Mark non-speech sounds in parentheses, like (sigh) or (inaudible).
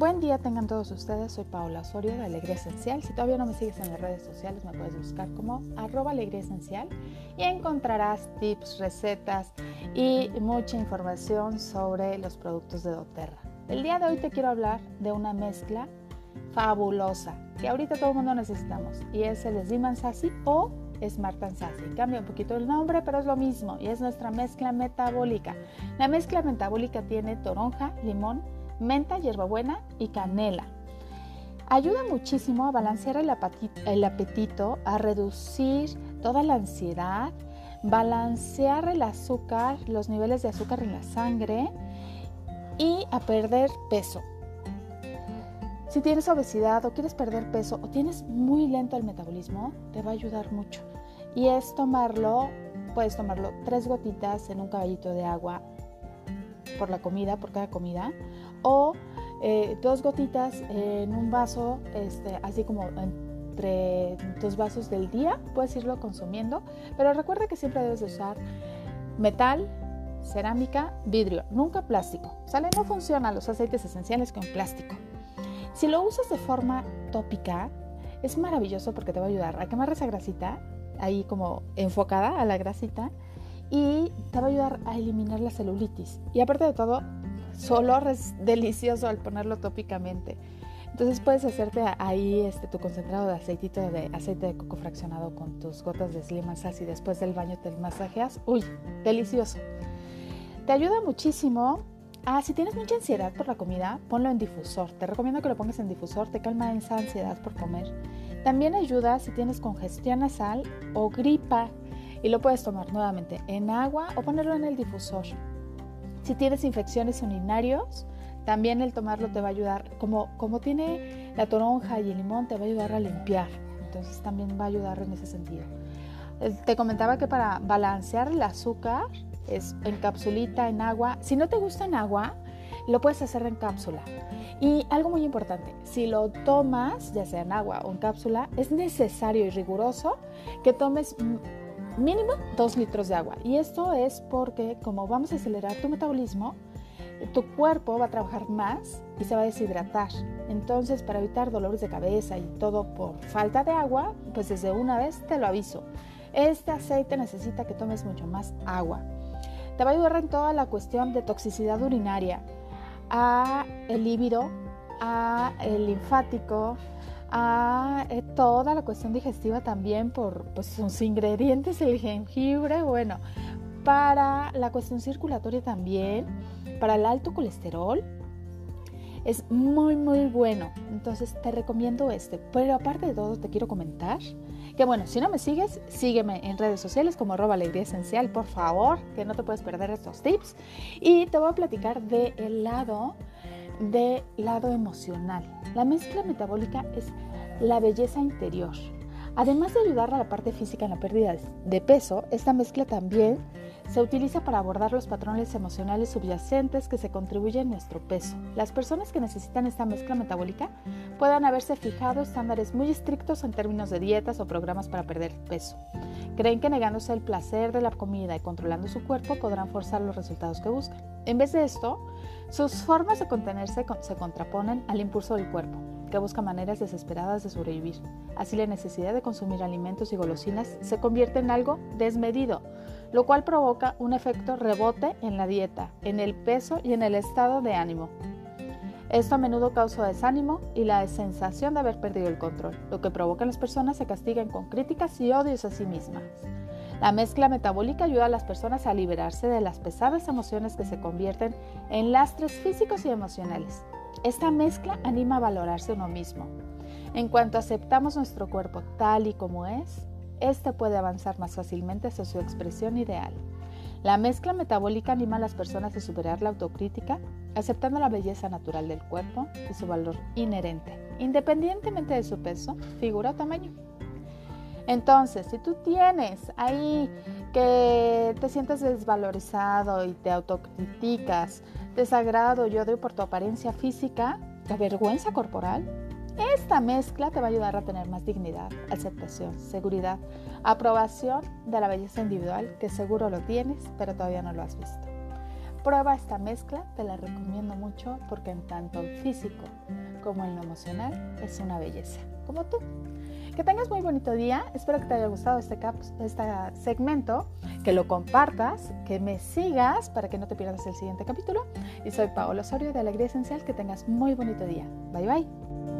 Buen día tengan todos ustedes, soy Paola Osorio de Alegría Esencial. Si todavía no me sigues en las redes sociales, me puedes buscar como arroba alegría esencial y encontrarás tips, recetas y mucha información sobre los productos de doTERRA. El día de hoy te quiero hablar de una mezcla fabulosa que ahorita todo el mundo necesitamos y es el Sliman Sassy o Smart Sassy. Cambia un poquito el nombre, pero es lo mismo y es nuestra mezcla metabólica. La mezcla metabólica tiene toronja, limón, menta, hierbabuena y canela. Ayuda muchísimo a balancear el, apetito, a reducir toda la ansiedad, balancear el azúcar, los niveles de azúcar en la sangre y a perder peso. Si tienes obesidad o quieres perder peso o tienes muy lento el metabolismo, te va a ayudar mucho. Y es tomarlo, puedes tomarlo tres gotitas en un caballito de agua por la comida, por cada comida, o eh, dos gotitas en un vaso, este, así como entre dos vasos del día, puedes irlo consumiendo, pero recuerda que siempre debes usar metal, cerámica, vidrio, nunca plástico. ¿Sale? No funcionan los aceites esenciales con plástico. Si lo usas de forma tópica, es maravilloso porque te va a ayudar a quemar esa grasita, ahí como enfocada a la grasita, y te va a ayudar a eliminar la celulitis. Y aparte de todo, su olor (laughs) es delicioso al ponerlo tópicamente. Entonces puedes hacerte ahí este, tu concentrado de aceitito de aceite de coco fraccionado con tus gotas de Slim y después del baño te masajeas. Uy, delicioso. Te ayuda muchísimo. Ah, si tienes mucha ansiedad por la comida, ponlo en difusor. Te recomiendo que lo pongas en difusor, te calma esa ansiedad por comer. También ayuda si tienes congestión nasal o gripa y lo puedes tomar nuevamente en agua o ponerlo en el difusor. Si tienes infecciones urinarios, también el tomarlo te va a ayudar, como, como tiene la toronja y el limón, te va a ayudar a limpiar. Entonces también va a ayudar en ese sentido. Eh, te comentaba que para balancear el azúcar es en capsulita, en agua. Si no te gusta en agua, lo puedes hacer en cápsula. Y algo muy importante, si lo tomas, ya sea en agua o en cápsula, es necesario y riguroso que tomes mínimo 2 litros de agua. Y esto es porque como vamos a acelerar tu metabolismo, tu cuerpo va a trabajar más y se va a deshidratar. Entonces, para evitar dolores de cabeza y todo por falta de agua, pues desde una vez te lo aviso. Este aceite necesita que tomes mucho más agua. Te va a ayudar en toda la cuestión de toxicidad urinaria, a el líbido, a el linfático, a eh, toda la cuestión digestiva también por pues, sus ingredientes, el jengibre, bueno, para la cuestión circulatoria también, para el alto colesterol. Es muy, muy bueno. Entonces te recomiendo este. Pero aparte de todo, te quiero comentar que, bueno, si no me sigues, sígueme en redes sociales como arroba alegría esencial, por favor, que no te puedes perder estos tips. Y te voy a platicar del lado de lado emocional. La mezcla metabólica es la belleza interior. Además de ayudar a la parte física en la pérdida de peso, esta mezcla también se utiliza para abordar los patrones emocionales subyacentes que se contribuyen a nuestro peso. Las personas que necesitan esta mezcla metabólica puedan haberse fijado estándares muy estrictos en términos de dietas o programas para perder peso. Creen que negándose el placer de la comida y controlando su cuerpo podrán forzar los resultados que buscan. En vez de esto, sus formas de contenerse se contraponen al impulso del cuerpo, que busca maneras desesperadas de sobrevivir. Así la necesidad de consumir alimentos y golosinas se convierte en algo desmedido, lo cual provoca un efecto rebote en la dieta, en el peso y en el estado de ánimo. Esto a menudo causa desánimo y la sensación de haber perdido el control, lo que provoca que las personas se castiguen con críticas y odios a sí mismas. La mezcla metabólica ayuda a las personas a liberarse de las pesadas emociones que se convierten en lastres físicos y emocionales. Esta mezcla anima a valorarse uno mismo. En cuanto aceptamos nuestro cuerpo tal y como es, este puede avanzar más fácilmente hacia su expresión ideal. La mezcla metabólica anima a las personas a superar la autocrítica, aceptando la belleza natural del cuerpo y su valor inherente, independientemente de su peso, figura o tamaño. Entonces, si tú tienes ahí que te sientes desvalorizado y te autocriticas, desagrado y odio por tu apariencia física, la vergüenza corporal, esta mezcla te va a ayudar a tener más dignidad, aceptación, seguridad, aprobación de la belleza individual, que seguro lo tienes, pero todavía no lo has visto. Prueba esta mezcla, te la recomiendo mucho porque en tanto físico como en lo emocional es una belleza, como tú. Que tengas muy bonito día, espero que te haya gustado este, este segmento, que lo compartas, que me sigas para que no te pierdas el siguiente capítulo. Y soy Paola Osorio de Alegría Esencial, que tengas muy bonito día. Bye bye.